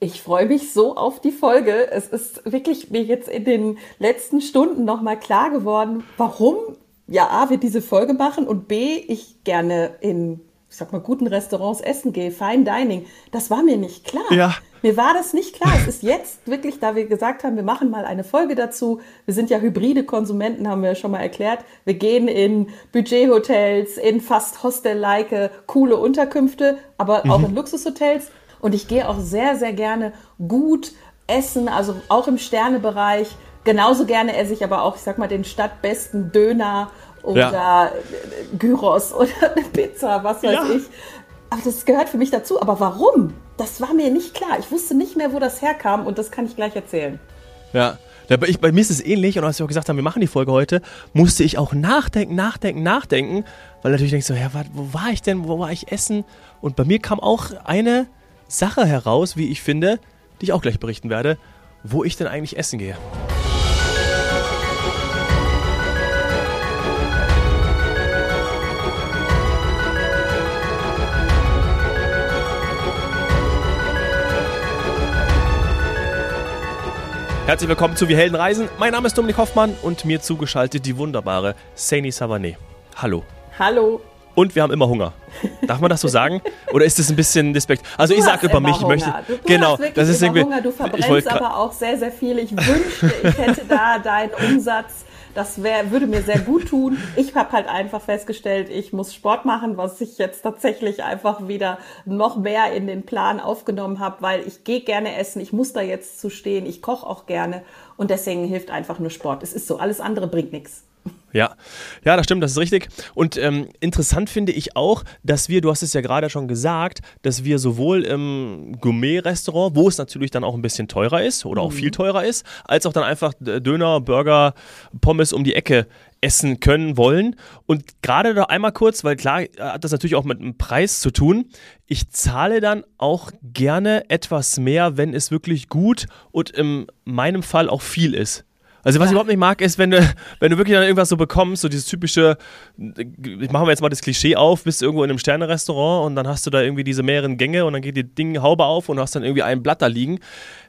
Ich freue mich so auf die Folge. Es ist wirklich mir jetzt in den letzten Stunden nochmal klar geworden, warum ja A, wir diese Folge machen und B, ich gerne in, ich sag mal, guten Restaurants essen gehe, Fine Dining. Das war mir nicht klar. Ja. Mir war das nicht klar. Es ist jetzt wirklich, da wir gesagt haben, wir machen mal eine Folge dazu. Wir sind ja hybride Konsumenten, haben wir ja schon mal erklärt. Wir gehen in Budgethotels, in fast Hostel-like coole Unterkünfte, aber mhm. auch in Luxushotels. Und ich gehe auch sehr, sehr gerne gut essen, also auch im Sternebereich. Genauso gerne esse ich aber auch, ich sag mal, den stadtbesten Döner oder ja. Gyros oder eine Pizza, was weiß ja. ich. Aber das gehört für mich dazu. Aber warum? Das war mir nicht klar. Ich wusste nicht mehr, wo das herkam und das kann ich gleich erzählen. Ja. Ich, bei mir ist es ähnlich und als wir auch gesagt haben, wir machen die Folge heute, musste ich auch nachdenken, nachdenken, nachdenken, weil natürlich denkst du, ja, wo war ich denn, wo war ich essen? Und bei mir kam auch eine Sache heraus, wie ich finde, die ich auch gleich berichten werde, wo ich denn eigentlich essen gehe. Herzlich willkommen zu Wir Helden Reisen. Mein Name ist Dominik Hoffmann und mir zugeschaltet die wunderbare Saini Savané. Hallo. Hallo und wir haben immer Hunger. Darf man das so sagen? Oder ist das ein bisschen Despekt? Also du ich sage über mich, ich möchte. Du, du genau, das ist irgendwie. Hunger. Du verbrennst aber auch sehr, sehr viel. Ich wünschte, ich hätte da deinen Umsatz. Das wär, würde mir sehr gut tun. Ich habe halt einfach festgestellt, ich muss Sport machen, was ich jetzt tatsächlich einfach wieder noch mehr in den Plan aufgenommen habe, weil ich gehe gerne essen, ich muss da jetzt zu stehen, ich koche auch gerne und deswegen hilft einfach nur Sport. Es ist so, alles andere bringt nichts. Ja, ja, das stimmt, das ist richtig. Und ähm, interessant finde ich auch, dass wir, du hast es ja gerade schon gesagt, dass wir sowohl im Gourmet-Restaurant, wo es natürlich dann auch ein bisschen teurer ist oder auch mhm. viel teurer ist, als auch dann einfach Döner, Burger, Pommes um die Ecke essen können wollen. Und gerade da einmal kurz, weil klar hat das natürlich auch mit einem Preis zu tun. Ich zahle dann auch gerne etwas mehr, wenn es wirklich gut und in meinem Fall auch viel ist. Also was ja. ich überhaupt nicht mag, ist, wenn du, wenn du wirklich dann irgendwas so bekommst, so dieses typische, machen wir jetzt mal das Klischee auf, bist irgendwo in einem Sternerestaurant und dann hast du da irgendwie diese mehreren Gänge und dann geht die Dinghaube auf und du hast dann irgendwie ein Blatt da liegen.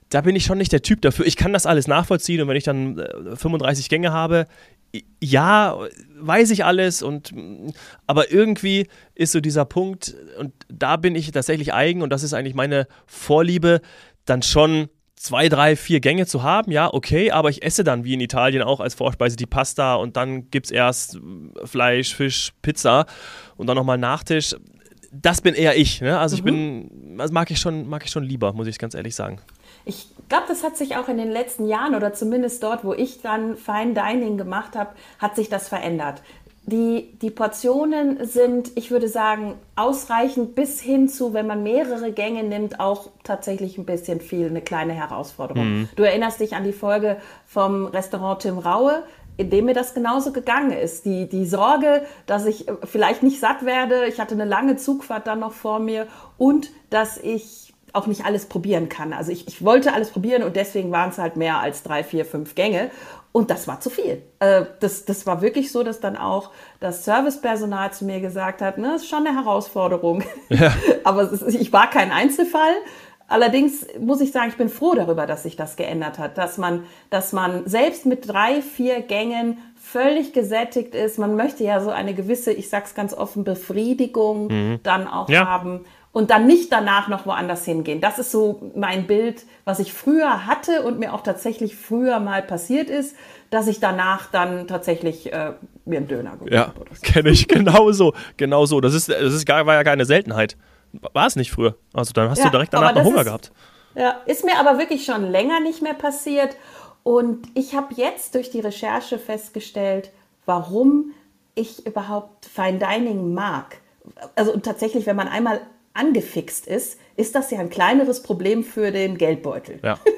Da bin ich schon nicht der Typ dafür. Ich kann das alles nachvollziehen und wenn ich dann 35 äh, Gänge habe, ja, weiß ich alles und aber irgendwie ist so dieser Punkt und da bin ich tatsächlich eigen und das ist eigentlich meine Vorliebe, dann schon zwei, drei, vier Gänge zu haben, ja, okay, aber ich esse dann wie in Italien auch als Vorspeise die Pasta und dann gibt es erst Fleisch, Fisch, Pizza und dann nochmal Nachtisch. Das bin eher ich, ne? Also mhm. ich bin, das mag ich schon, mag ich schon lieber, muss ich ganz ehrlich sagen. Ich glaube, das hat sich auch in den letzten Jahren oder zumindest dort, wo ich dann Fine Dining gemacht habe, hat sich das verändert. Die, die Portionen sind, ich würde sagen, ausreichend bis hin zu, wenn man mehrere Gänge nimmt, auch tatsächlich ein bisschen viel, eine kleine Herausforderung. Mhm. Du erinnerst dich an die Folge vom Restaurant Tim Raue, in dem mir das genauso gegangen ist. Die, die Sorge, dass ich äh, vielleicht nicht satt werde, ich hatte eine lange Zugfahrt dann noch vor mir und dass ich auch nicht alles probieren kann. Also ich, ich wollte alles probieren und deswegen waren es halt mehr als drei, vier, fünf Gänge. Und das war zu viel. Äh, das, das war wirklich so, dass dann auch das Servicepersonal zu mir gesagt hat, ne, das ist schon eine Herausforderung. Ja. Aber ist, ich war kein Einzelfall. Allerdings muss ich sagen, ich bin froh darüber, dass sich das geändert hat, dass man, dass man selbst mit drei, vier Gängen völlig gesättigt ist. Man möchte ja so eine gewisse, ich sag's ganz offen, Befriedigung mhm. dann auch ja. haben und dann nicht danach noch woanders hingehen. Das ist so mein Bild, was ich früher hatte und mir auch tatsächlich früher mal passiert ist, dass ich danach dann tatsächlich äh, mir einen Döner geholt ja, habe. Ja, so. kenne ich genauso, genauso. Das ist, das ist gar, war ja keine Seltenheit. War es nicht früher. Also dann hast ja, du direkt danach noch Hunger ist, gehabt. Ja, ist mir aber wirklich schon länger nicht mehr passiert. Und ich habe jetzt durch die Recherche festgestellt, warum ich überhaupt Fine Dining mag. Also tatsächlich, wenn man einmal angefixt ist, ist das ja ein kleineres Problem für den Geldbeutel. Ja. Ja.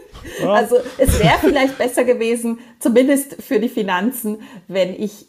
Also es wäre vielleicht besser gewesen, zumindest für die Finanzen, wenn ich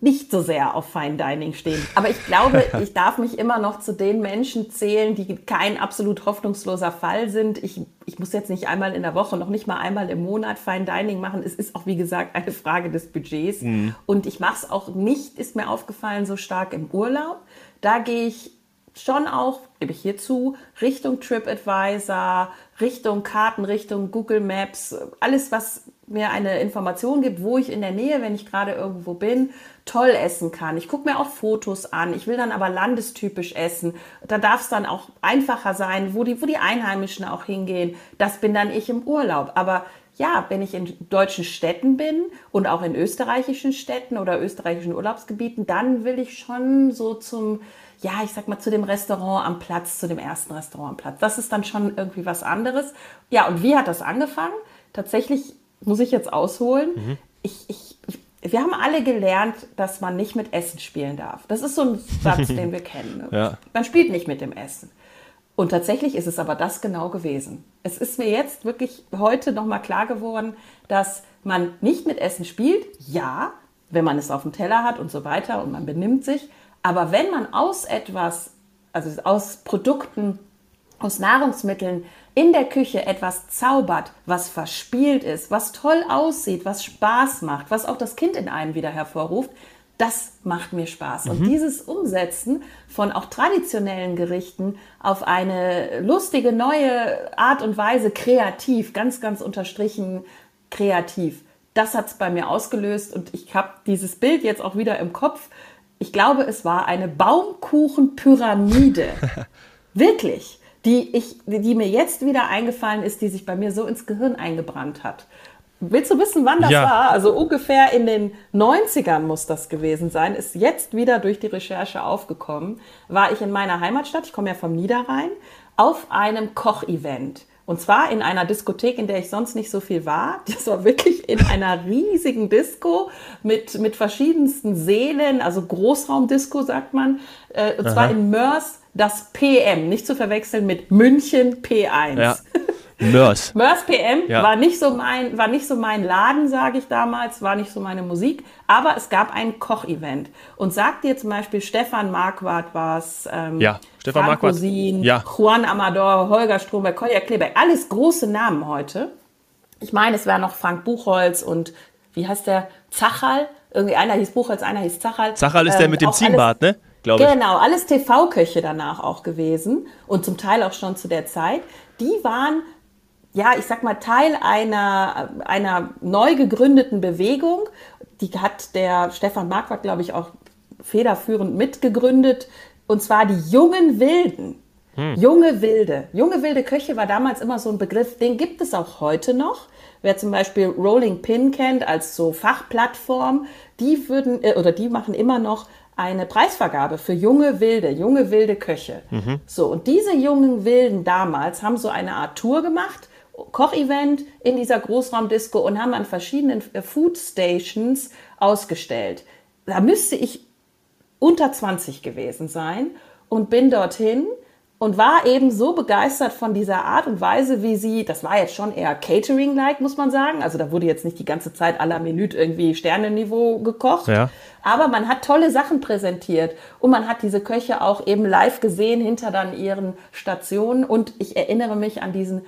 nicht so sehr auf Fine Dining stehen. Aber ich glaube, ich darf mich immer noch zu den Menschen zählen, die kein absolut hoffnungsloser Fall sind. Ich, ich muss jetzt nicht einmal in der Woche, noch nicht mal einmal im Monat Fine Dining machen. Es ist auch, wie gesagt, eine Frage des Budgets. Mhm. Und ich mache es auch nicht, ist mir aufgefallen, so stark im Urlaub. Da gehe ich schon auch, gebe ich hier zu, Richtung TripAdvisor, Richtung Karten, Richtung Google Maps, alles, was mir eine Information gibt, wo ich in der Nähe, wenn ich gerade irgendwo bin, toll essen kann. Ich gucke mir auch Fotos an. Ich will dann aber landestypisch essen. Da darf es dann auch einfacher sein, wo die, wo die Einheimischen auch hingehen. Das bin dann ich im Urlaub. Aber ja, wenn ich in deutschen Städten bin und auch in österreichischen Städten oder österreichischen Urlaubsgebieten, dann will ich schon so zum, ja, ich sag mal, zu dem Restaurant am Platz, zu dem ersten Restaurant am Platz. Das ist dann schon irgendwie was anderes. Ja, und wie hat das angefangen? Tatsächlich muss ich jetzt ausholen. Mhm. Ich, ich, wir haben alle gelernt, dass man nicht mit Essen spielen darf. Das ist so ein Satz, den wir kennen. Ja. Man spielt nicht mit dem Essen. Und tatsächlich ist es aber das genau gewesen. Es ist mir jetzt wirklich heute nochmal klar geworden, dass man nicht mit Essen spielt, ja, wenn man es auf dem Teller hat und so weiter und man benimmt sich, aber wenn man aus etwas, also aus Produkten, aus Nahrungsmitteln in der Küche etwas zaubert, was verspielt ist, was toll aussieht, was Spaß macht, was auch das Kind in einem wieder hervorruft, das macht mir Spaß. Mhm. Und dieses Umsetzen von auch traditionellen Gerichten auf eine lustige, neue Art und Weise, kreativ, ganz, ganz unterstrichen kreativ, das hat es bei mir ausgelöst und ich habe dieses Bild jetzt auch wieder im Kopf. Ich glaube, es war eine Baumkuchenpyramide. Wirklich. Die, ich, die mir jetzt wieder eingefallen ist, die sich bei mir so ins Gehirn eingebrannt hat. Willst du wissen, wann das ja. war? Also ungefähr in den 90ern muss das gewesen sein. Ist jetzt wieder durch die Recherche aufgekommen. War ich in meiner Heimatstadt, ich komme ja vom Niederrhein, auf einem Kochevent. Und zwar in einer Diskothek, in der ich sonst nicht so viel war. Das war wirklich in einer riesigen Disco mit, mit verschiedensten Sälen, also Großraumdisco sagt man. Äh, und Aha. zwar in Mörs das PM, nicht zu verwechseln mit München P1. Ja. Mörs. Mörs PM ja. war, nicht so mein, war nicht so mein Laden, sage ich damals, war nicht so meine Musik, aber es gab ein Kochevent. Und sagt dir zum Beispiel Stefan Marquardt was, ähm, ja, Stefan Marquardt. Ja. Juan Amador, Holger Stromberg, Kolja Kleberg, alles große Namen heute. Ich meine, es wäre noch Frank Buchholz und wie heißt der? Zachal? Irgendwie einer hieß Buchholz, einer hieß Zachal. Zachal ist ähm, der mit dem Ziegenbart, ne? Glaube ich. Genau, alles TV-Köche danach auch gewesen und zum Teil auch schon zu der Zeit. Die waren ja, ich sag mal, Teil einer, einer neu gegründeten Bewegung. Die hat der Stefan Marquardt, glaube ich, auch federführend mitgegründet. Und zwar die jungen Wilden. Hm. Junge Wilde. Junge Wilde Köche war damals immer so ein Begriff, den gibt es auch heute noch. Wer zum Beispiel Rolling Pin kennt als so Fachplattform, die würden, äh, oder die machen immer noch eine Preisvergabe für junge Wilde, junge wilde Köche. Mhm. So, und diese jungen Wilden damals haben so eine Art Tour gemacht Kochevent in dieser Großraumdisco und haben an verschiedenen äh, Food Stations ausgestellt. Da müsste ich unter 20 gewesen sein und bin dorthin und war eben so begeistert von dieser Art und Weise, wie sie, das war jetzt schon eher Catering-like, muss man sagen. Also da wurde jetzt nicht die ganze Zeit à la Minute irgendwie Sternenniveau gekocht. Ja. Aber man hat tolle Sachen präsentiert und man hat diese Köche auch eben live gesehen hinter dann ihren Stationen. Und ich erinnere mich an diesen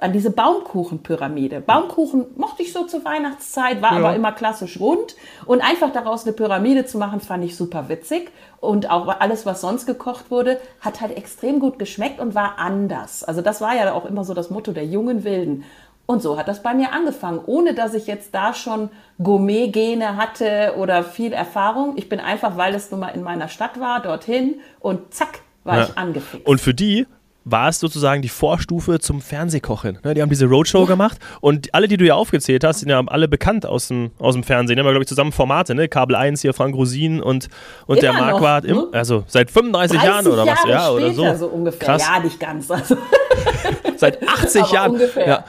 an diese Baumkuchenpyramide. Baumkuchen mochte ich so zur Weihnachtszeit, war ja. aber immer klassisch rund. Und einfach daraus eine Pyramide zu machen, fand ich super witzig. Und auch alles, was sonst gekocht wurde, hat halt extrem gut geschmeckt und war anders. Also das war ja auch immer so das Motto der jungen Wilden. Und so hat das bei mir angefangen, ohne dass ich jetzt da schon Gourmet-Gene hatte oder viel Erfahrung. Ich bin einfach, weil es nun mal in meiner Stadt war, dorthin und zack, war ja. ich angefixt. Und für die war es sozusagen die Vorstufe zum Fernsehkochen. Ne, die haben diese Roadshow ja. gemacht und alle, die du ja aufgezählt hast, sind ja alle bekannt aus dem, aus dem Fernsehen. Die haben, glaube ich, zusammen Formate, ne? Kabel 1 hier, Frank Rosin und, und der Marquardt. Ne? Also seit 35 Jahren oder Jahre was? Ja, oder so. so ungefähr. Krass. Ja, nicht ganz. Also. seit 80 Aber Jahren. Ungefähr. Ja,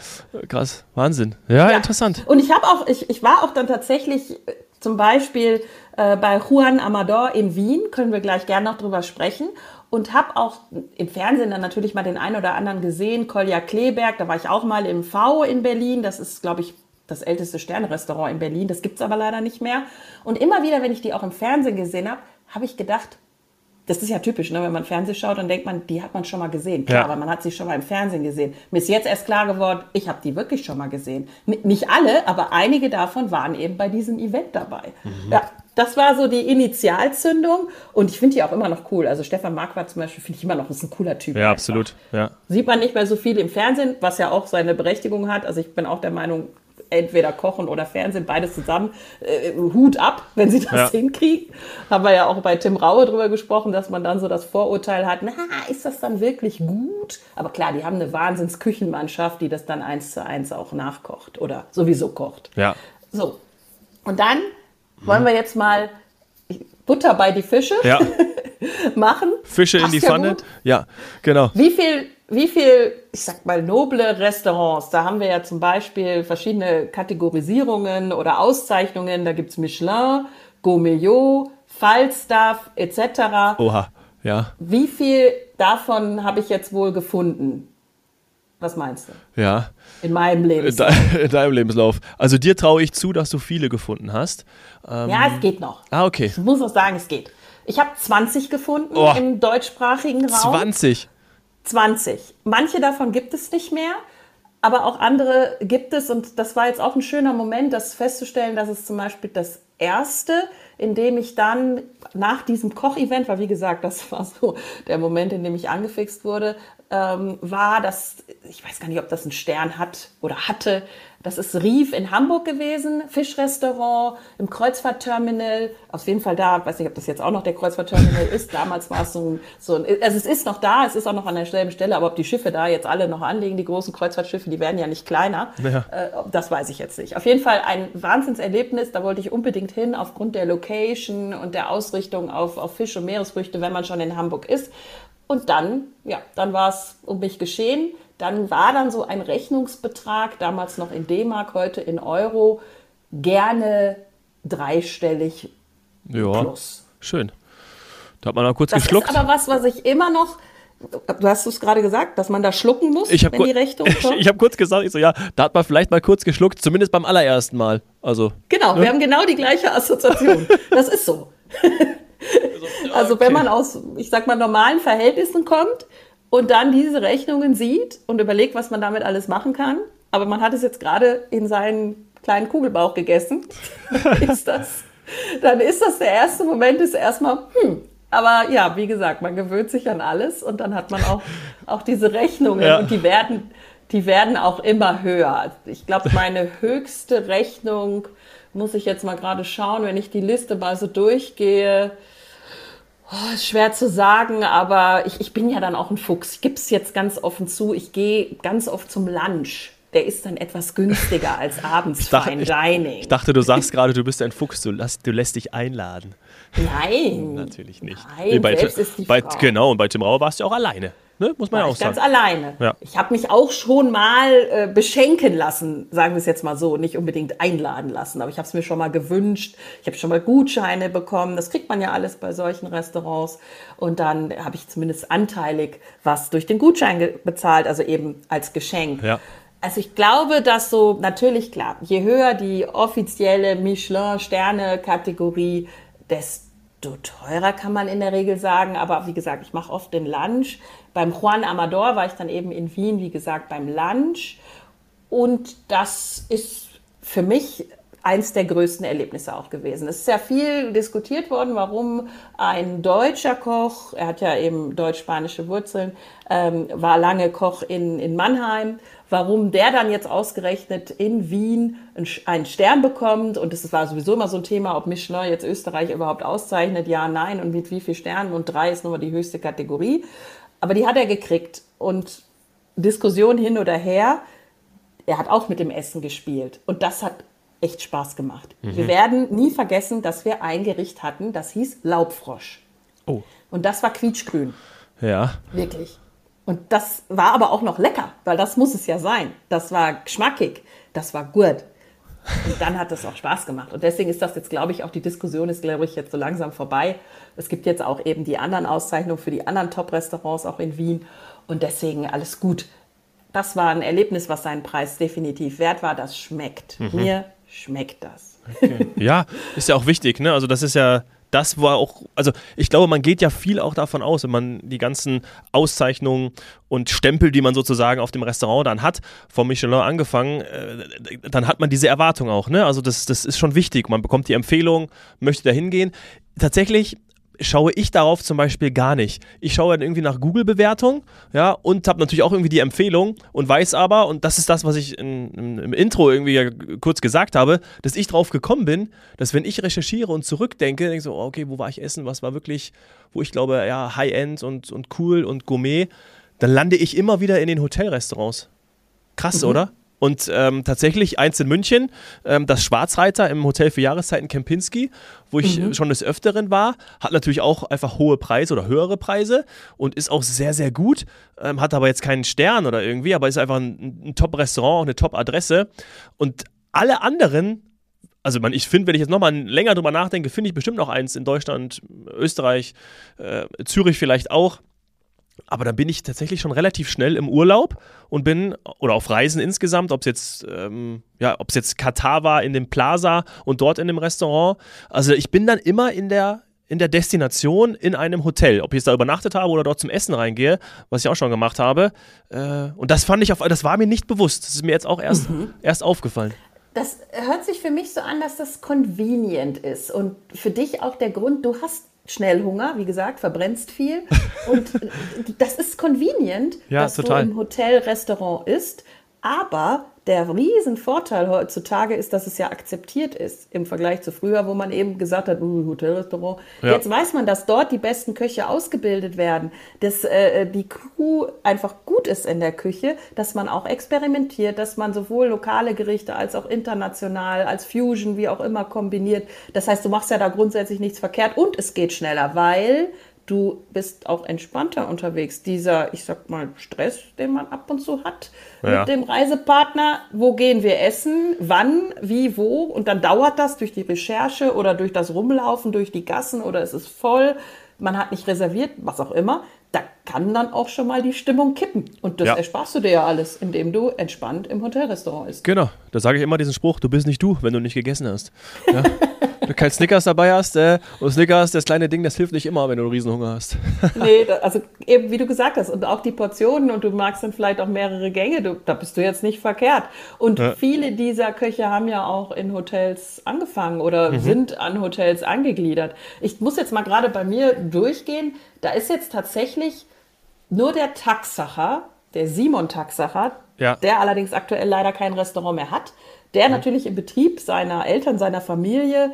krass. Wahnsinn. Ja, ja. interessant. Und ich habe auch, ich, ich war auch dann tatsächlich äh, zum Beispiel äh, bei Juan Amador in Wien, können wir gleich gerne noch drüber sprechen und habe auch im Fernsehen dann natürlich mal den einen oder anderen gesehen. Kolja Kleberg, da war ich auch mal im V in Berlin. Das ist, glaube ich, das älteste Sternrestaurant in Berlin. Das gibt es aber leider nicht mehr. Und immer wieder, wenn ich die auch im Fernsehen gesehen habe, habe ich gedacht, das ist ja typisch, ne? wenn man Fernsehen schaut, dann denkt man, die hat man schon mal gesehen. Klar, ja. aber man hat sie schon mal im Fernsehen gesehen. Mir ist jetzt erst klar geworden, ich habe die wirklich schon mal gesehen. N nicht alle, aber einige davon waren eben bei diesem Event dabei. Mhm. Ja, das war so die Initialzündung und ich finde die auch immer noch cool. Also Stefan Marquardt zum Beispiel finde ich immer noch ist ein cooler Typ. Ja, einfach. absolut. Ja. Sieht man nicht mehr so viel im Fernsehen, was ja auch seine Berechtigung hat. Also ich bin auch der Meinung, entweder Kochen oder Fernsehen, beides zusammen, äh, Hut ab, wenn sie das ja. hinkriegen. Haben wir ja auch bei Tim Raue drüber gesprochen, dass man dann so das Vorurteil hat, na, ist das dann wirklich gut? Aber klar, die haben eine Wahnsinnsküchenmannschaft, die das dann eins zu eins auch nachkocht oder sowieso kocht. Ja. So. Und dann wollen wir jetzt mal Butter bei die Fische ja. machen. Fische Passt in die Pfanne. Ja, ja, genau. Wie viel wie viel, ich sag mal, noble Restaurants, da haben wir ja zum Beispiel verschiedene Kategorisierungen oder Auszeichnungen. Da gibt's Michelin, Gourmet, Falstaff etc. Oha, ja. Wie viel davon habe ich jetzt wohl gefunden? Was meinst du? Ja. In meinem Lebenslauf. In deinem Lebenslauf. Also dir traue ich zu, dass du viele gefunden hast. Ähm, ja, es geht noch. Ah, okay. Ich muss auch sagen, es geht. Ich habe 20 gefunden oh, im deutschsprachigen Raum. 20? 20. Manche davon gibt es nicht mehr, aber auch andere gibt es. Und das war jetzt auch ein schöner Moment, das festzustellen, dass es zum Beispiel das erste, in dem ich dann nach diesem Kochevent, weil wie gesagt, das war so der Moment, in dem ich angefixt wurde, ähm, war, dass, ich weiß gar nicht, ob das einen Stern hat oder hatte, das ist Rief in Hamburg gewesen, Fischrestaurant im Kreuzfahrtterminal. Auf jeden Fall da, weiß nicht, ob das jetzt auch noch der Kreuzfahrtterminal ist. Damals war es so ein, so ein, also es ist noch da, es ist auch noch an derselben Stelle, aber ob die Schiffe da jetzt alle noch anlegen, die großen Kreuzfahrtschiffe, die werden ja nicht kleiner. Ja. Äh, das weiß ich jetzt nicht. Auf jeden Fall ein Wahnsinnserlebnis, da wollte ich unbedingt hin, aufgrund der Location und der Ausrichtung auf, auf Fisch und Meeresfrüchte, wenn man schon in Hamburg ist. Und dann, ja, dann war es um mich geschehen dann war dann so ein Rechnungsbetrag, damals noch in D-Mark, heute in Euro, gerne dreistellig ja, plus. Schön. Da hat man mal kurz das geschluckt. Das ist aber was, was ich immer noch Du hast es gerade gesagt, dass man da schlucken muss, ich wenn die Rechnung kommt. Ich habe kurz gesagt, ich so, ja, da hat man vielleicht mal kurz geschluckt, zumindest beim allerersten Mal. Also, genau, ne? wir haben genau die gleiche Assoziation. Das ist so. Also, also wenn man aus, ich sag mal, normalen Verhältnissen kommt, und dann diese Rechnungen sieht und überlegt, was man damit alles machen kann. Aber man hat es jetzt gerade in seinen kleinen Kugelbauch gegessen. ist das, dann ist das der erste Moment, ist erstmal, hm. Aber ja, wie gesagt, man gewöhnt sich an alles und dann hat man auch, auch diese Rechnungen ja. und die werden, die werden auch immer höher. Ich glaube, meine höchste Rechnung muss ich jetzt mal gerade schauen, wenn ich die Liste mal so durchgehe. Oh, ist schwer zu sagen, aber ich, ich bin ja dann auch ein Fuchs. Ich gebe es jetzt ganz offen zu. Ich gehe ganz oft zum Lunch. Der ist dann etwas günstiger als abends ich dachte, Fine Dining. Ich, ich, dachte, du sagst gerade, du bist ein Fuchs, du, lass, du lässt dich einladen. Nein. Natürlich nicht. Nein, nee, bei, selbst ist die bei, Genau, und bei Tim Rauer warst du auch alleine. Ne? Muss man ja auch sagen. Ganz alleine. Ja. Ich habe mich auch schon mal äh, beschenken lassen, sagen wir es jetzt mal so, nicht unbedingt einladen lassen, aber ich habe es mir schon mal gewünscht. Ich habe schon mal Gutscheine bekommen. Das kriegt man ja alles bei solchen Restaurants. Und dann habe ich zumindest anteilig was durch den Gutschein bezahlt, also eben als Geschenk. Ja. Also ich glaube, dass so, natürlich klar, je höher die offizielle Michelin-Sterne-Kategorie, desto teurer kann man in der Regel sagen. Aber wie gesagt, ich mache oft den Lunch. Beim Juan Amador war ich dann eben in Wien, wie gesagt, beim Lunch. Und das ist für mich eins der größten Erlebnisse auch gewesen. Es ist sehr viel diskutiert worden, warum ein deutscher Koch, er hat ja eben deutsch-spanische Wurzeln, ähm, war lange Koch in, in Mannheim, warum der dann jetzt ausgerechnet in Wien einen Stern bekommt. Und es war sowieso immer so ein Thema, ob Michelin jetzt Österreich überhaupt auszeichnet, ja, nein, und mit wie vielen Sternen. Und drei ist nun mal die höchste Kategorie. Aber die hat er gekriegt. Und Diskussion hin oder her, er hat auch mit dem Essen gespielt. Und das hat echt Spaß gemacht. Mhm. Wir werden nie vergessen, dass wir ein Gericht hatten, das hieß Laubfrosch. Oh. Und das war quietschgrün. Ja. Wirklich. Und das war aber auch noch lecker, weil das muss es ja sein. Das war geschmackig, das war gut. Und dann hat es auch Spaß gemacht. Und deswegen ist das jetzt, glaube ich, auch die Diskussion ist, glaube ich, jetzt so langsam vorbei. Es gibt jetzt auch eben die anderen Auszeichnungen für die anderen Top-Restaurants auch in Wien. Und deswegen alles gut. Das war ein Erlebnis, was seinen Preis definitiv wert war. Das schmeckt. Mhm. Mir schmeckt das. Okay. Ja, ist ja auch wichtig. Ne? Also das ist ja das war auch, also ich glaube, man geht ja viel auch davon aus, wenn man die ganzen Auszeichnungen und Stempel, die man sozusagen auf dem Restaurant dann hat, vom Michelin angefangen, äh, dann hat man diese Erwartung auch, ne? Also das, das ist schon wichtig. Man bekommt die Empfehlung, möchte da hingehen. Tatsächlich schaue ich darauf zum Beispiel gar nicht. Ich schaue dann irgendwie nach Google-Bewertung, ja, und habe natürlich auch irgendwie die Empfehlung und weiß aber, und das ist das, was ich in, im, im, Intro irgendwie ja kurz gesagt habe, dass ich drauf gekommen bin, dass wenn ich recherchiere und zurückdenke, denke ich so, okay, wo war ich essen, was war wirklich, wo ich glaube, ja, High-End und, und cool und Gourmet, dann lande ich immer wieder in den Hotelrestaurants. Krass, mhm. oder? Und ähm, tatsächlich eins in München, ähm, das Schwarzreiter im Hotel für Jahreszeiten Kempinski, wo ich mhm. schon des Öfteren war, hat natürlich auch einfach hohe Preise oder höhere Preise und ist auch sehr, sehr gut. Ähm, hat aber jetzt keinen Stern oder irgendwie, aber ist einfach ein, ein Top-Restaurant, eine Top-Adresse. Und alle anderen also man, ich finde, wenn ich jetzt nochmal länger drüber nachdenke, finde ich bestimmt noch eins in Deutschland, Österreich, äh, Zürich vielleicht auch. Aber dann bin ich tatsächlich schon relativ schnell im Urlaub und bin, oder auf Reisen insgesamt, ob es jetzt, ähm, ja, ob es jetzt Katar war in dem Plaza und dort in dem Restaurant. Also ich bin dann immer in der, in der Destination in einem Hotel. Ob ich jetzt da übernachtet habe oder dort zum Essen reingehe, was ich auch schon gemacht habe. Äh, und das fand ich auf, das war mir nicht bewusst. Das ist mir jetzt auch erst, mhm. erst aufgefallen. Das hört sich für mich so an, dass das convenient ist. Und für dich auch der Grund, du hast schnell Hunger, wie gesagt, verbrennst viel. Und das ist convenient, ja, dass total. du im Hotel, Restaurant isst. Aber der Riesenvorteil heutzutage ist, dass es ja akzeptiert ist im Vergleich zu früher, wo man eben gesagt hat, uh, Hotelrestaurant. Ja. Jetzt weiß man, dass dort die besten Köche ausgebildet werden, dass äh, die Crew einfach gut ist in der Küche, dass man auch experimentiert, dass man sowohl lokale Gerichte als auch international, als Fusion, wie auch immer kombiniert. Das heißt, du machst ja da grundsätzlich nichts verkehrt und es geht schneller, weil du bist auch entspannter unterwegs. Dieser, ich sag mal, Stress, den man ab und zu hat ja. mit dem Reisepartner. Wo gehen wir essen? Wann? Wie? Wo? Und dann dauert das durch die Recherche oder durch das Rumlaufen durch die Gassen oder es ist voll. Man hat nicht reserviert, was auch immer da kann dann auch schon mal die Stimmung kippen. Und das ja. ersparst du dir ja alles, indem du entspannt im Hotelrestaurant isst. Genau, da sage ich immer diesen Spruch, du bist nicht du, wenn du nicht gegessen hast. Ja? du kein Snickers dabei hast, äh, und Snickers, das kleine Ding, das hilft nicht immer, wenn du einen Riesenhunger hast. nee, da, also eben wie du gesagt hast, und auch die Portionen und du magst dann vielleicht auch mehrere Gänge, du, da bist du jetzt nicht verkehrt. Und ja. viele dieser Köche haben ja auch in Hotels angefangen oder mhm. sind an Hotels angegliedert. Ich muss jetzt mal gerade bei mir durchgehen, da ist jetzt tatsächlich nur der Taxacher, der Simon Taxacher, ja. der allerdings aktuell leider kein Restaurant mehr hat, der mhm. natürlich im Betrieb seiner Eltern, seiner Familie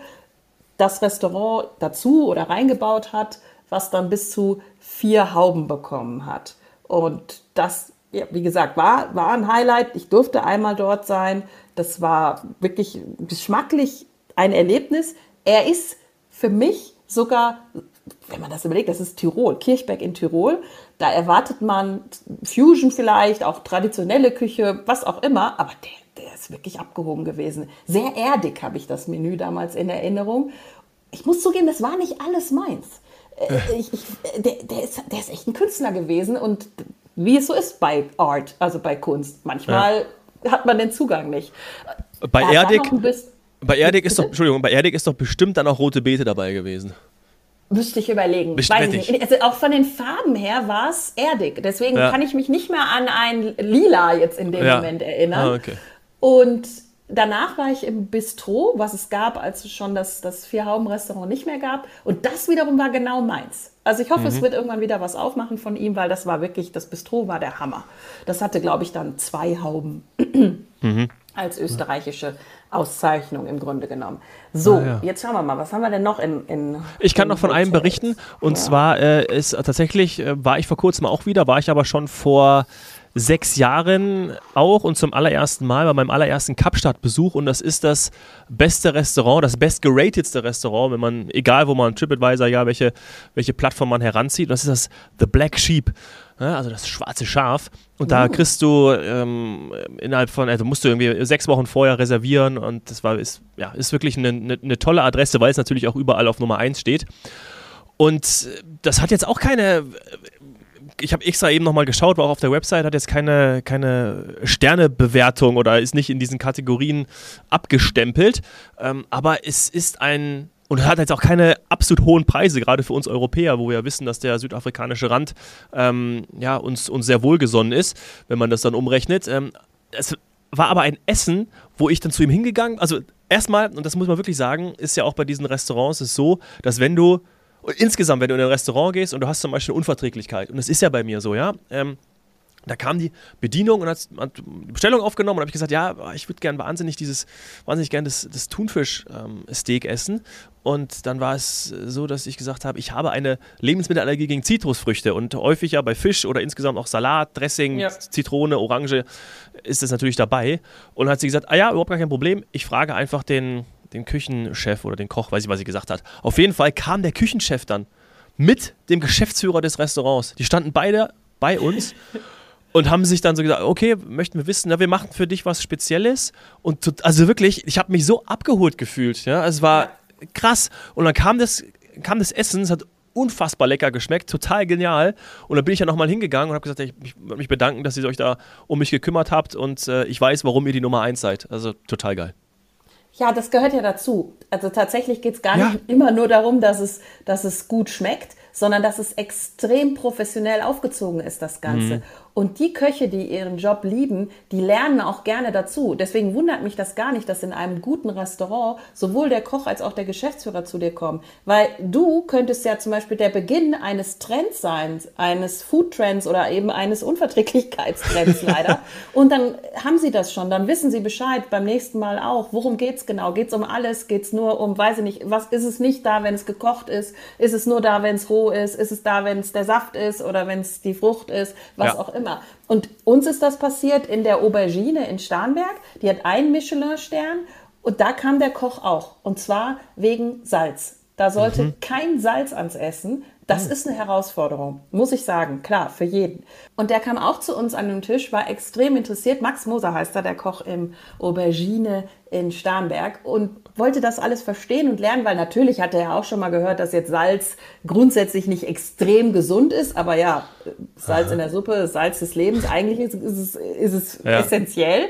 das Restaurant dazu oder reingebaut hat, was dann bis zu vier Hauben bekommen hat. Und das, ja, wie gesagt, war, war ein Highlight. Ich durfte einmal dort sein. Das war wirklich geschmacklich ein Erlebnis. Er ist für mich sogar wenn man das überlegt, das ist Tirol, Kirchberg in Tirol. Da erwartet man Fusion vielleicht, auch traditionelle Küche, was auch immer, aber der, der ist wirklich abgehoben gewesen. Sehr erdig habe ich das Menü damals in Erinnerung. Ich muss zugeben, das war nicht alles meins. Äh, ich, ich, der, der, ist, der ist echt ein Künstler gewesen und wie es so ist bei Art, also bei Kunst. Manchmal ja. hat man den Zugang nicht. Bei Erdig, bei Erdig ist doch, Entschuldigung, bei Erdig ist doch bestimmt dann auch rote Beete dabei gewesen. Müsste ich überlegen. Weiß ich nicht. Also auch von den Farben her war es erdig. Deswegen ja. kann ich mich nicht mehr an ein Lila jetzt in dem ja. Moment erinnern. Ah, okay. Und danach war ich im Bistro, was es gab, als es schon das, das Vier-Hauben-Restaurant nicht mehr gab. Und das wiederum war genau meins. Also ich hoffe, mhm. es wird irgendwann wieder was aufmachen von ihm, weil das war wirklich, das Bistro war der Hammer. Das hatte, glaube ich, dann zwei Hauben mhm. als österreichische Auszeichnung im Grunde genommen. So, ah, ja. jetzt schauen wir mal, was haben wir denn noch in. in ich kann noch von einem berichten und ja. zwar äh, ist tatsächlich, äh, war ich vor kurzem auch wieder, war ich aber schon vor sechs Jahren auch und zum allerersten Mal bei meinem allerersten Kapstadt-Besuch und das ist das beste Restaurant, das bestgeratedste Restaurant, wenn man, egal wo man TripAdvisor, ja, welche, welche Plattform man heranzieht, das ist das The Black Sheep ne? also das schwarze Schaf. Und uh. da kriegst du ähm, innerhalb von, also musst du irgendwie sechs Wochen vorher reservieren und das war, ist, ja, ist wirklich eine, eine, eine tolle Adresse, weil es natürlich auch überall auf Nummer 1 steht. Und das hat jetzt auch keine ich habe extra eben nochmal geschaut, war auch auf der Website, hat jetzt keine, keine Sternebewertung oder ist nicht in diesen Kategorien abgestempelt. Ähm, aber es ist ein und hat jetzt auch keine absolut hohen Preise, gerade für uns Europäer, wo wir ja wissen, dass der südafrikanische Rand ähm, ja, uns, uns sehr wohlgesonnen ist, wenn man das dann umrechnet. Ähm, es war aber ein Essen, wo ich dann zu ihm hingegangen, also erstmal, und das muss man wirklich sagen, ist ja auch bei diesen Restaurants ist so, dass wenn du insgesamt, wenn du in ein Restaurant gehst und du hast zum Beispiel eine Unverträglichkeit, und das ist ja bei mir so, ja, ähm, da kam die Bedienung und hat, hat die Bestellung aufgenommen und habe ich gesagt, ja, ich würde gerne wahnsinnig dieses, wahnsinnig gerne das, das Thunfisch-Steak ähm, essen. Und dann war es so, dass ich gesagt habe, ich habe eine Lebensmittelallergie gegen Zitrusfrüchte und häufig ja bei Fisch oder insgesamt auch Salat, Dressing, ja. Zitrone, Orange ist das natürlich dabei. Und dann hat sie gesagt, ah ja, überhaupt gar kein Problem. Ich frage einfach den, den Küchenchef oder den Koch, weiß ich, was sie gesagt hat. Auf jeden Fall kam der Küchenchef dann mit dem Geschäftsführer des Restaurants. Die standen beide bei uns. Und haben sich dann so gesagt, okay, möchten wir wissen, na, wir machen für dich was Spezielles. Und also wirklich, ich habe mich so abgeholt gefühlt. Ja? Es war krass. Und dann kam das, kam das Essen, es hat unfassbar lecker geschmeckt, total genial. Und dann bin ich ja nochmal hingegangen und habe gesagt, ich, ich würde mich bedanken, dass ihr euch da um mich gekümmert habt und äh, ich weiß, warum ihr die Nummer 1 seid. Also total geil. Ja, das gehört ja dazu. Also tatsächlich geht es gar ja. nicht immer nur darum, dass es, dass es gut schmeckt, sondern dass es extrem professionell aufgezogen ist, das Ganze. Mhm. Und die Köche, die ihren Job lieben, die lernen auch gerne dazu. Deswegen wundert mich das gar nicht, dass in einem guten Restaurant sowohl der Koch als auch der Geschäftsführer zu dir kommen. Weil du könntest ja zum Beispiel der Beginn eines Trends sein, eines Food-Trends oder eben eines Unverträglichkeitstrends leider. Und dann haben sie das schon, dann wissen sie Bescheid beim nächsten Mal auch. Worum geht's genau? Geht's um alles? Geht's nur um, weiß ich nicht, was ist es nicht da, wenn es gekocht ist? Ist es nur da, wenn es roh ist? Ist es da, wenn es der Saft ist oder wenn es die Frucht ist? Was ja. auch immer immer. Und uns ist das passiert in der Aubergine in Starnberg. Die hat einen Michelin-Stern und da kam der Koch auch. Und zwar wegen Salz. Da sollte mhm. kein Salz ans Essen. Das mhm. ist eine Herausforderung, muss ich sagen, klar, für jeden. Und der kam auch zu uns an den Tisch, war extrem interessiert. Max Moser heißt er, der Koch im Aubergine in Starnberg und wollte das alles verstehen und lernen, weil natürlich hatte er auch schon mal gehört, dass jetzt Salz grundsätzlich nicht extrem gesund ist, aber ja, Salz Aha. in der Suppe, Salz des Lebens, eigentlich ist, ist es, ist es ja. essentiell.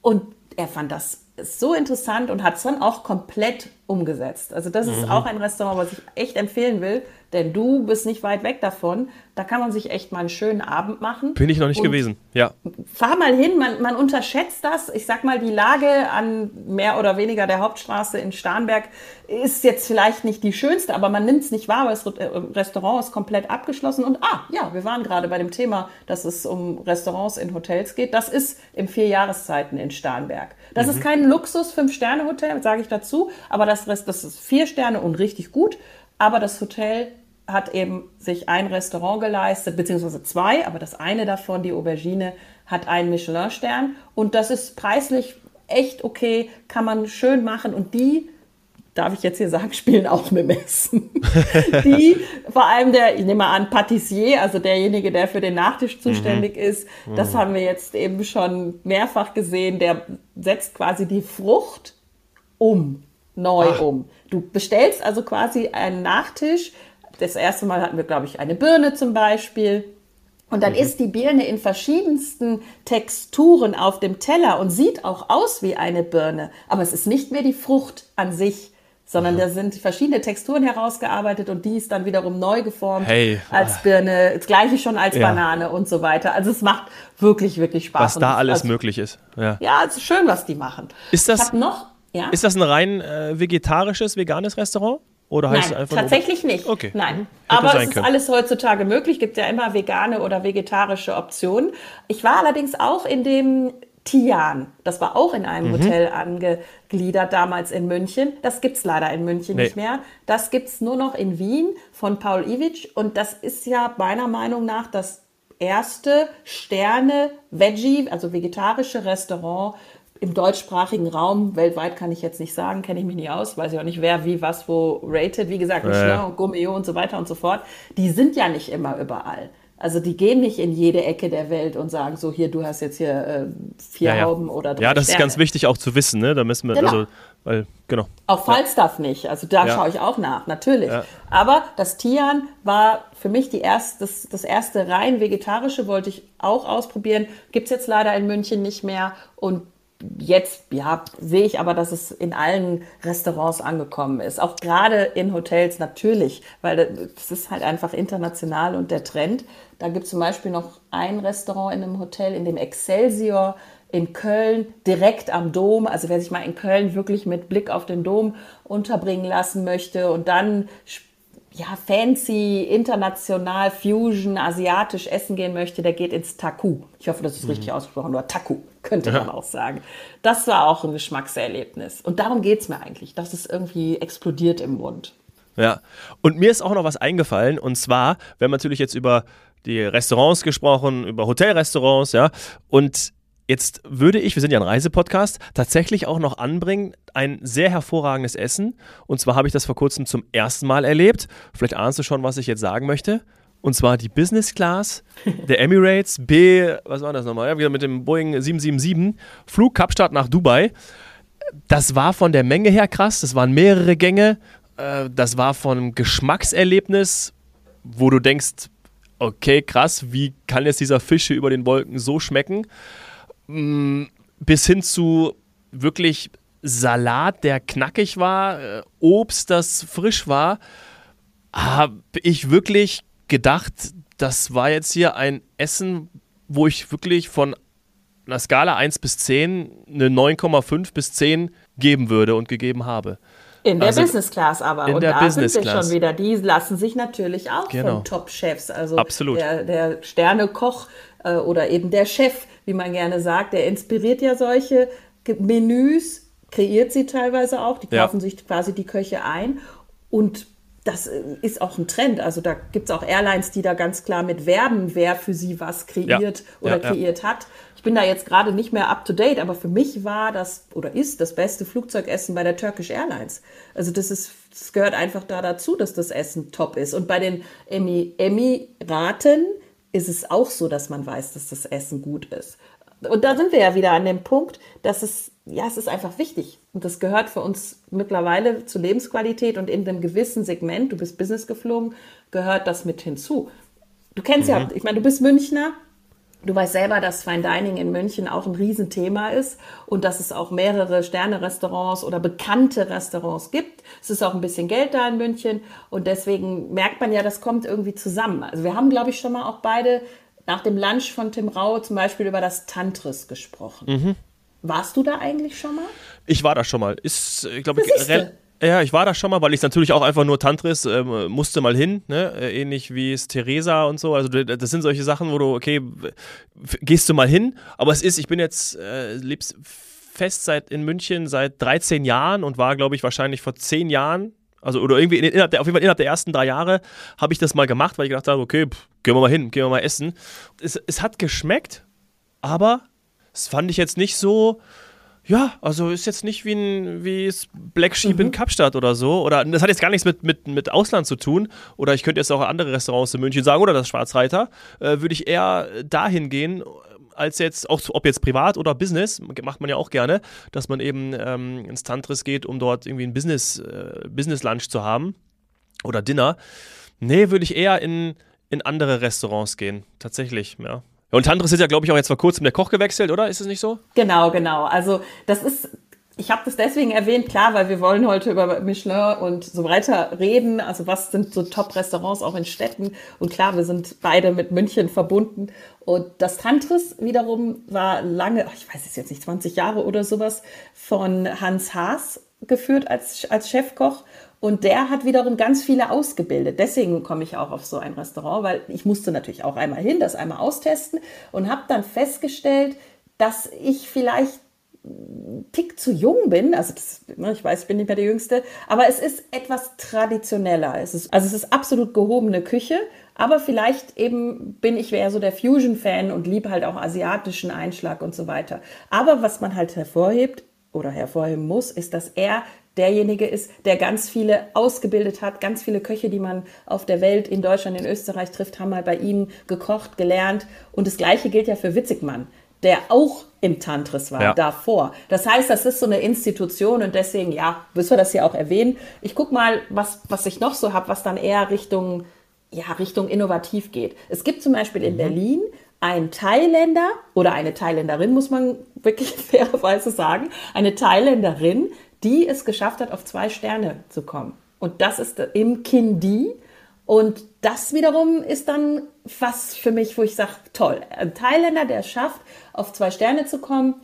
Und er fand das so interessant und hat es dann auch komplett umgesetzt. Also das mhm. ist auch ein Restaurant, was ich echt empfehlen will, denn du bist nicht weit weg davon. Da kann man sich echt mal einen schönen Abend machen. Bin ich noch nicht gewesen, ja. Fahr mal hin, man, man unterschätzt das. Ich sag mal, die Lage an mehr oder weniger der Hauptstraße in Starnberg ist jetzt vielleicht nicht die schönste, aber man nimmt es nicht wahr, weil das äh, Restaurant ist komplett abgeschlossen. Und ah, ja, wir waren gerade bei dem Thema, dass es um Restaurants in Hotels geht. Das ist im vier Jahreszeiten in Starnberg. Das mhm. ist kein Luxus-Fünf-Sterne-Hotel, sage ich dazu, aber das, das ist vier Sterne und richtig gut. Aber das Hotel hat eben sich ein Restaurant geleistet, beziehungsweise zwei, aber das eine davon, die Aubergine, hat einen Michelin-Stern und das ist preislich echt okay, kann man schön machen und die, darf ich jetzt hier sagen, spielen auch mit Messen. die, vor allem der, ich nehme mal an, Patissier, also derjenige, der für den Nachtisch zuständig mhm. ist, das mhm. haben wir jetzt eben schon mehrfach gesehen, der setzt quasi die Frucht um, neu Ach. um. Du bestellst also quasi einen Nachtisch, das erste Mal hatten wir, glaube ich, eine Birne zum Beispiel. Und dann mhm. ist die Birne in verschiedensten Texturen auf dem Teller und sieht auch aus wie eine Birne. Aber es ist nicht mehr die Frucht an sich, sondern da sind verschiedene Texturen herausgearbeitet und die ist dann wiederum neu geformt hey. als Birne, das gleiche schon als ja. Banane und so weiter. Also es macht wirklich, wirklich Spaß. Was da alles also, möglich ist. Ja. ja, es ist schön, was die machen. Ist das, noch, ja? ist das ein rein äh, vegetarisches, veganes Restaurant? Oder heißt Nein, es einfach tatsächlich nicht. Okay. Nein. Mhm. Aber es ist alles heutzutage möglich. Gibt ja immer vegane oder vegetarische Optionen. Ich war allerdings auch in dem Tian. Das war auch in einem mhm. Hotel angegliedert, damals in München. Das gibt es leider in München nee. nicht mehr. Das gibt es nur noch in Wien von Paul Iwitsch. Und das ist ja meiner Meinung nach das erste Sterne-Veggie, also vegetarische Restaurant im deutschsprachigen Raum, weltweit kann ich jetzt nicht sagen, kenne ich mich nicht aus, weiß ich auch nicht, wer wie was wo rated. Wie gesagt, Michelin ja. und Gourmet und so weiter und so fort. Die sind ja nicht immer überall. Also die gehen nicht in jede Ecke der Welt und sagen so, hier, du hast jetzt hier äh, vier ja, ja. Hauben oder drei Ja, das Sterne. ist ganz wichtig auch zu wissen, ne? Da müssen wir, genau. also, weil, genau. Auch Falstaff nicht, also da ja. schaue ich auch nach, natürlich. Aber das Tian war für mich die erst, das, das erste rein vegetarische, wollte ich auch ausprobieren. Gibt es jetzt leider in München nicht mehr und jetzt, ja, sehe ich aber, dass es in allen Restaurants angekommen ist. Auch gerade in Hotels natürlich, weil das ist halt einfach international und der Trend. Da gibt es zum Beispiel noch ein Restaurant in einem Hotel, in dem Excelsior in Köln, direkt am Dom. Also wer sich mal in Köln wirklich mit Blick auf den Dom unterbringen lassen möchte und dann ja, fancy, international, Fusion, asiatisch essen gehen möchte, der geht ins Taku. Ich hoffe, das ist mhm. richtig ausgesprochen, oder Taku, könnte ja. man auch sagen. Das war auch ein Geschmackserlebnis. Und darum geht es mir eigentlich, dass es irgendwie explodiert im Mund. Ja, und mir ist auch noch was eingefallen, und zwar, wir haben natürlich jetzt über die Restaurants gesprochen, über Hotelrestaurants, ja, und Jetzt würde ich, wir sind ja ein Reisepodcast, tatsächlich auch noch anbringen, ein sehr hervorragendes Essen. Und zwar habe ich das vor kurzem zum ersten Mal erlebt. Vielleicht ahnst du schon, was ich jetzt sagen möchte. Und zwar die Business Class der Emirates B, was war das nochmal? Ja, wieder mit dem Boeing 777, Flug Kapstadt nach Dubai. Das war von der Menge her krass. Das waren mehrere Gänge. Äh, das war von Geschmackserlebnis, wo du denkst, okay, krass, wie kann jetzt dieser Fische über den Wolken so schmecken? Mm, bis hin zu wirklich Salat, der knackig war, äh, Obst, das frisch war, habe ich wirklich gedacht, das war jetzt hier ein Essen, wo ich wirklich von einer Skala 1 bis 10 eine 9,5 bis 10 geben würde und gegeben habe. In der also, Business Class aber. In und der da Business sind wir Class. schon wieder. Die lassen sich natürlich auch genau. von Top-Chefs. Also Absolut. der, der Sternekoch äh, oder eben der Chef, wie man gerne sagt, der inspiriert ja solche Menüs, kreiert sie teilweise auch, die kaufen ja. sich quasi die Köche ein und das äh, ist auch ein Trend. Also da gibt es auch Airlines, die da ganz klar mit werben, wer für sie was kreiert ja, oder ja, kreiert hat. Ich bin da jetzt gerade nicht mehr up to date, aber für mich war das oder ist das beste Flugzeugessen bei der Turkish Airlines. Also das ist, das gehört einfach da dazu, dass das Essen top ist. Und bei den Emiraten ist es auch so, dass man weiß, dass das Essen gut ist. Und da sind wir ja wieder an dem Punkt, dass es, ja, es ist einfach wichtig. Und das gehört für uns mittlerweile zur Lebensqualität und in einem gewissen Segment, du bist Business geflogen, gehört das mit hinzu. Du kennst mhm. ja, ich meine, du bist Münchner, Du weißt selber, dass Fine Dining in München auch ein Riesenthema ist und dass es auch mehrere Sterne-Restaurants oder bekannte Restaurants gibt. Es ist auch ein bisschen Geld da in München und deswegen merkt man ja, das kommt irgendwie zusammen. Also wir haben, glaube ich, schon mal auch beide nach dem Lunch von Tim Rau zum Beispiel über das Tantris gesprochen. Mhm. Warst du da eigentlich schon mal? Ich war da schon mal. Ist, ich glaube, ja, ich war da schon mal, weil ich natürlich auch einfach nur Tantris ähm, musste mal hin, ne? Äh, ähnlich wie es Theresa und so. Also das sind solche Sachen, wo du, okay, gehst du mal hin, aber es ist, ich bin jetzt, äh, lebst fest seit in München seit 13 Jahren und war, glaube ich, wahrscheinlich vor 10 Jahren also, oder irgendwie innerhalb der, auf jeden Fall innerhalb der ersten drei Jahre habe ich das mal gemacht, weil ich gedacht habe, okay, pff, gehen wir mal hin, gehen wir mal essen. Es, es hat geschmeckt, aber es fand ich jetzt nicht so, ja, also ist jetzt nicht wie ein wie Black Sheep mhm. in Kapstadt oder so. Oder das hat jetzt gar nichts mit, mit, mit Ausland zu tun. Oder ich könnte jetzt auch andere Restaurants in München sagen oder das Schwarzreiter. Äh, Würde ich eher dahin gehen, als jetzt, auch ob jetzt privat oder Business, macht man ja auch gerne, dass man eben ähm, ins Tantris geht, um dort irgendwie ein Business, äh, Business Lunch zu haben oder Dinner. Nee, würde ich eher in, in andere Restaurants gehen. Tatsächlich, ja. Und Tantris ist ja, glaube ich, auch jetzt vor kurzem der Koch gewechselt, oder? Ist es nicht so? Genau, genau. Also das ist, ich habe das deswegen erwähnt, klar, weil wir wollen heute über Michelin und so weiter reden. Also was sind so Top-Restaurants auch in Städten? Und klar, wir sind beide mit München verbunden. Und das Tantris wiederum war lange, ich weiß es jetzt nicht, 20 Jahre oder sowas, von Hans Haas geführt als, als Chefkoch. Und der hat wiederum ganz viele ausgebildet. Deswegen komme ich auch auf so ein Restaurant, weil ich musste natürlich auch einmal hin, das einmal austesten und habe dann festgestellt, dass ich vielleicht Tick zu jung bin, also das, ne, ich weiß, ich bin nicht mehr der Jüngste, aber es ist etwas traditioneller. Es ist, also es ist absolut gehobene Küche, aber vielleicht eben bin ich eher so der Fusion-Fan und liebe halt auch asiatischen Einschlag und so weiter. Aber was man halt hervorhebt oder hervorheben muss, ist, dass er derjenige ist, der ganz viele ausgebildet hat. Ganz viele Köche, die man auf der Welt, in Deutschland, in Österreich trifft, haben mal bei ihm gekocht, gelernt. Und das Gleiche gilt ja für Witzigmann, der auch im Tantris war, ja. davor. Das heißt, das ist so eine Institution und deswegen, ja, müssen wir das hier auch erwähnen. Ich guck mal, was, was ich noch so habe, was dann eher Richtung, ja, Richtung innovativ geht. Es gibt zum Beispiel in mhm. Berlin ein Thailänder oder eine Thailänderin, muss man wirklich fairerweise sagen, eine Thailänderin, die es geschafft hat, auf zwei Sterne zu kommen. Und das ist im Kindi. Und das wiederum ist dann was für mich, wo ich sage, toll, ein Thailänder, der es schafft, auf zwei Sterne zu kommen,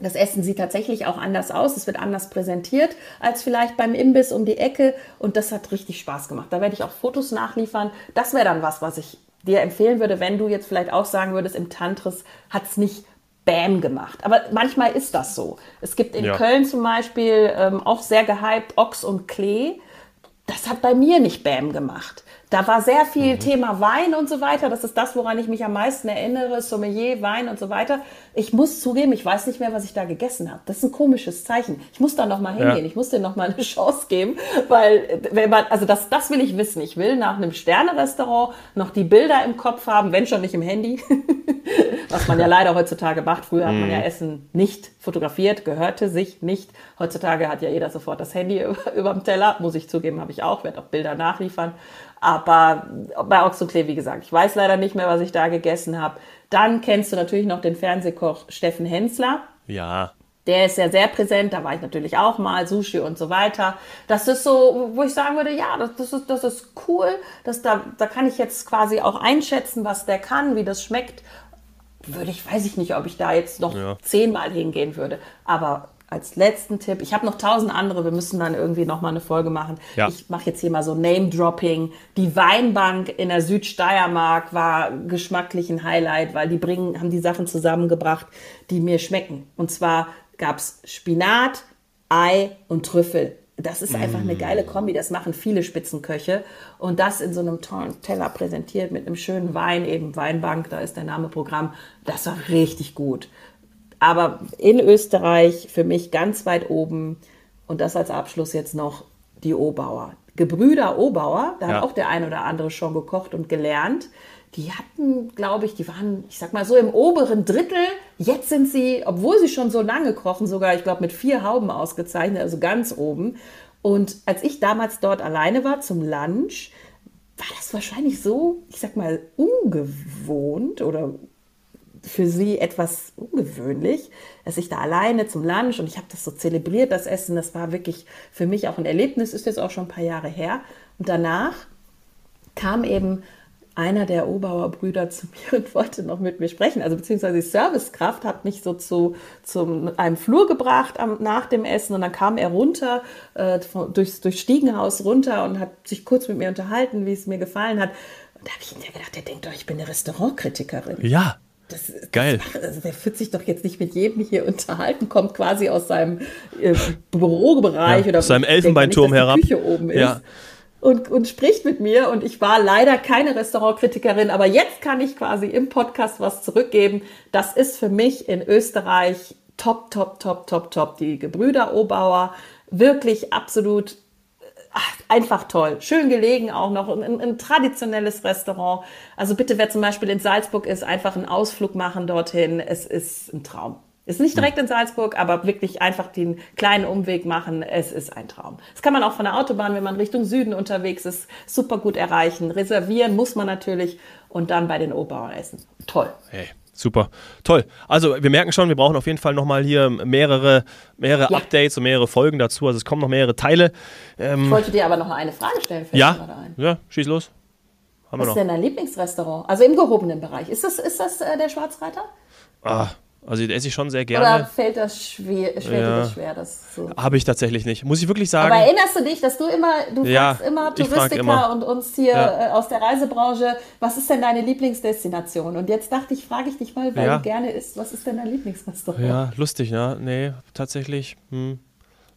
das Essen sieht tatsächlich auch anders aus. Es wird anders präsentiert als vielleicht beim Imbiss um die Ecke. Und das hat richtig Spaß gemacht. Da werde ich auch Fotos nachliefern. Das wäre dann was, was ich dir empfehlen würde, wenn du jetzt vielleicht auch sagen würdest, im Tantris hat es nicht Bam gemacht. Aber manchmal ist das so. Es gibt in ja. Köln zum Beispiel ähm, auch sehr gehypt Ochs und Klee. Das hat bei mir nicht Bam gemacht. Da war sehr viel mhm. Thema Wein und so weiter. Das ist das, woran ich mich am meisten erinnere. Sommelier, Wein und so weiter. Ich muss zugeben, ich weiß nicht mehr, was ich da gegessen habe. Das ist ein komisches Zeichen. Ich muss da noch mal hingehen. Ja. Ich muss dir noch mal eine Chance geben, weil wenn man, also das, das will ich wissen. Ich will nach einem Sterne-Restaurant noch die Bilder im Kopf haben, wenn schon nicht im Handy. was man ja leider heutzutage macht. Früher hat man ja mhm. Essen nicht fotografiert, gehörte sich nicht. Heutzutage hat ja jeder sofort das Handy über, über dem Teller. Muss ich zugeben, habe ich auch. Werde auch Bilder nachliefern. Aber bei Oxoklee, wie gesagt, ich weiß leider nicht mehr, was ich da gegessen habe. Dann kennst du natürlich noch den Fernsehkoch Steffen Hensler. Ja. Der ist ja sehr präsent, da war ich natürlich auch mal, Sushi und so weiter. Das ist so, wo ich sagen würde, ja, das, das, ist, das ist cool. Das, da, da kann ich jetzt quasi auch einschätzen, was der kann, wie das schmeckt. Würde ich, weiß ich nicht, ob ich da jetzt noch ja. zehnmal hingehen würde. Aber als letzten Tipp, ich habe noch tausend andere, wir müssen dann irgendwie nochmal eine Folge machen. Ja. Ich mache jetzt hier mal so Name-Dropping. Die Weinbank in der Südsteiermark war geschmacklich ein Highlight, weil die bringen, haben die Sachen zusammengebracht, die mir schmecken. Und zwar gab's Spinat, Ei und Trüffel. Das ist einfach eine geile Kombi. Das machen viele Spitzenköche. Und das in so einem tollen Teller präsentiert mit einem schönen Wein, eben Weinbank, da ist der Name Programm. Das war richtig gut. Aber in Österreich für mich ganz weit oben und das als Abschluss jetzt noch die Obauer. Gebrüder Obauer, da ja. hat auch der ein oder andere schon gekocht und gelernt. Die hatten, glaube ich, die waren, ich sag mal so im oberen Drittel. Jetzt sind sie, obwohl sie schon so lange kochen, sogar, ich glaube, mit vier Hauben ausgezeichnet, also ganz oben. Und als ich damals dort alleine war zum Lunch, war das wahrscheinlich so, ich sag mal, ungewohnt oder für sie etwas ungewöhnlich, dass ich da alleine zum Lunch und ich habe das so zelebriert, das Essen, das war wirklich für mich auch ein Erlebnis, ist jetzt auch schon ein paar Jahre her. Und danach kam eben einer der Obauer Brüder zu mir und wollte noch mit mir sprechen. Also beziehungsweise die Servicekraft hat mich so zu, zu einem Flur gebracht am, nach dem Essen und dann kam er runter, äh, durchs, durchs Stiegenhaus runter und hat sich kurz mit mir unterhalten, wie es mir gefallen hat. Und da habe ich mir gedacht, der denkt doch, ich bin eine Restaurantkritikerin. Ja, das, Geil. Das, also der wird sich doch jetzt nicht mit jedem hier unterhalten, kommt quasi aus seinem äh, Bürobereich ja, oder aus seinem Elfenbeinturm nicht, herab. Küche oben ist. Ja. Und, und spricht mit mir und ich war leider keine Restaurantkritikerin, aber jetzt kann ich quasi im Podcast was zurückgeben. Das ist für mich in Österreich top, top, top, top, top. Die Gebrüder Obauer, wirklich absolut ach, einfach toll. Schön gelegen auch noch. Ein, ein, traditionelles Restaurant. Also bitte, wer zum Beispiel in Salzburg ist, einfach einen Ausflug machen dorthin. Es ist ein Traum. Ist nicht direkt in Salzburg, aber wirklich einfach den kleinen Umweg machen. Es ist ein Traum. Das kann man auch von der Autobahn, wenn man Richtung Süden unterwegs ist, super gut erreichen. Reservieren muss man natürlich und dann bei den Obauern essen. Toll. Hey. Super, toll. Also wir merken schon, wir brauchen auf jeden Fall nochmal hier mehrere, mehrere ja. Updates und mehrere Folgen dazu. Also es kommen noch mehrere Teile. Ähm, ich wollte dir aber noch eine Frage stellen. Ja, ja, schieß los. Haben Was ist denn dein Lieblingsrestaurant? Also im gehobenen Bereich. Ist das, ist das äh, der Schwarzreiter? Ah, also esse ich schon sehr gerne. Oder fällt das schwer, fällt ja. das schwer? Das so? Habe ich tatsächlich nicht. Muss ich wirklich sagen. Aber erinnerst du dich, dass du immer, du ja, fragst immer Touristiker immer. und uns hier ja. Äh, aus der Reisebranche, was ist denn deine Lieblingsdestination? Und jetzt dachte ich, frage ich dich mal, weil du gerne isst, was ist denn dein Lieblingsrestaurant? Ja, lustig, ja. Nee, tatsächlich. Hm.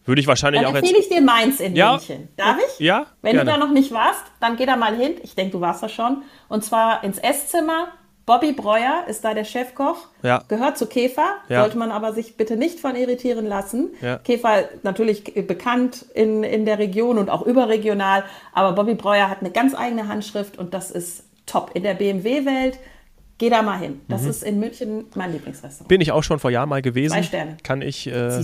Würde ich wahrscheinlich dann auch jetzt. empfehle ich dir Mainz in ja. München. Darf ich? Ja. Wenn gerne. du da noch nicht warst, dann geh da mal hin. Ich denke, du warst da schon. Und zwar ins Esszimmer Bobby Breuer ist da der Chefkoch, ja. gehört zu Käfer, ja. sollte man aber sich bitte nicht von irritieren lassen. Ja. Käfer natürlich bekannt in, in der Region und auch überregional, aber Bobby Breuer hat eine ganz eigene Handschrift und das ist top. In der BMW-Welt, geh da mal hin. Das mhm. ist in München mein Lieblingsrestaurant. Bin ich auch schon vor Jahren mal gewesen. Zwei Sterne. Kann ich. Äh.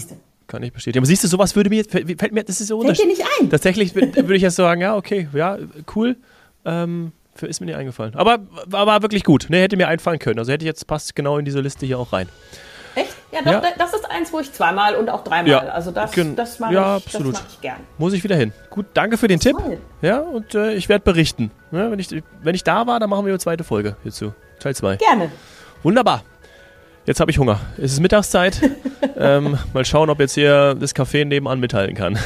Kann ich bestätigen. Aber siehst du, sowas würde mir, fällt mir, das ist so Fällt dir nicht ein? Tatsächlich würde ich jetzt sagen, ja, okay, ja, cool. Ähm, ist mir nicht eingefallen. Aber war, wirklich gut. Ne, hätte mir einfallen können. Also hätte ich jetzt passt genau in diese Liste hier auch rein. Echt? Ja, doch, Ja. das ist eins, wo ich zweimal und auch dreimal. Ja. Also das, das mache ja, ich, das mach ich gern. Muss ich wieder hin. Gut, danke für den Tipp. Toll. Ja, und äh, ich werde berichten. Ja, wenn, ich, wenn ich da war, dann machen wir eine zweite Folge hierzu. Teil 2. Gerne. Wunderbar. Jetzt habe ich Hunger. Es ist Mittagszeit. ähm, mal schauen, ob jetzt hier das Café nebenan mithalten kann.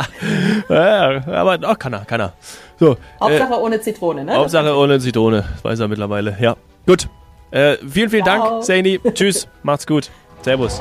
ja, aber ach, kann er, kann er. So, äh, Hauptsache ohne Zitrone, ne? Hauptsache ohne Zitrone. Das weiß er mittlerweile. Ja. Gut. Äh, vielen, vielen Ciao. Dank, Saini. Tschüss. Macht's gut. Servus.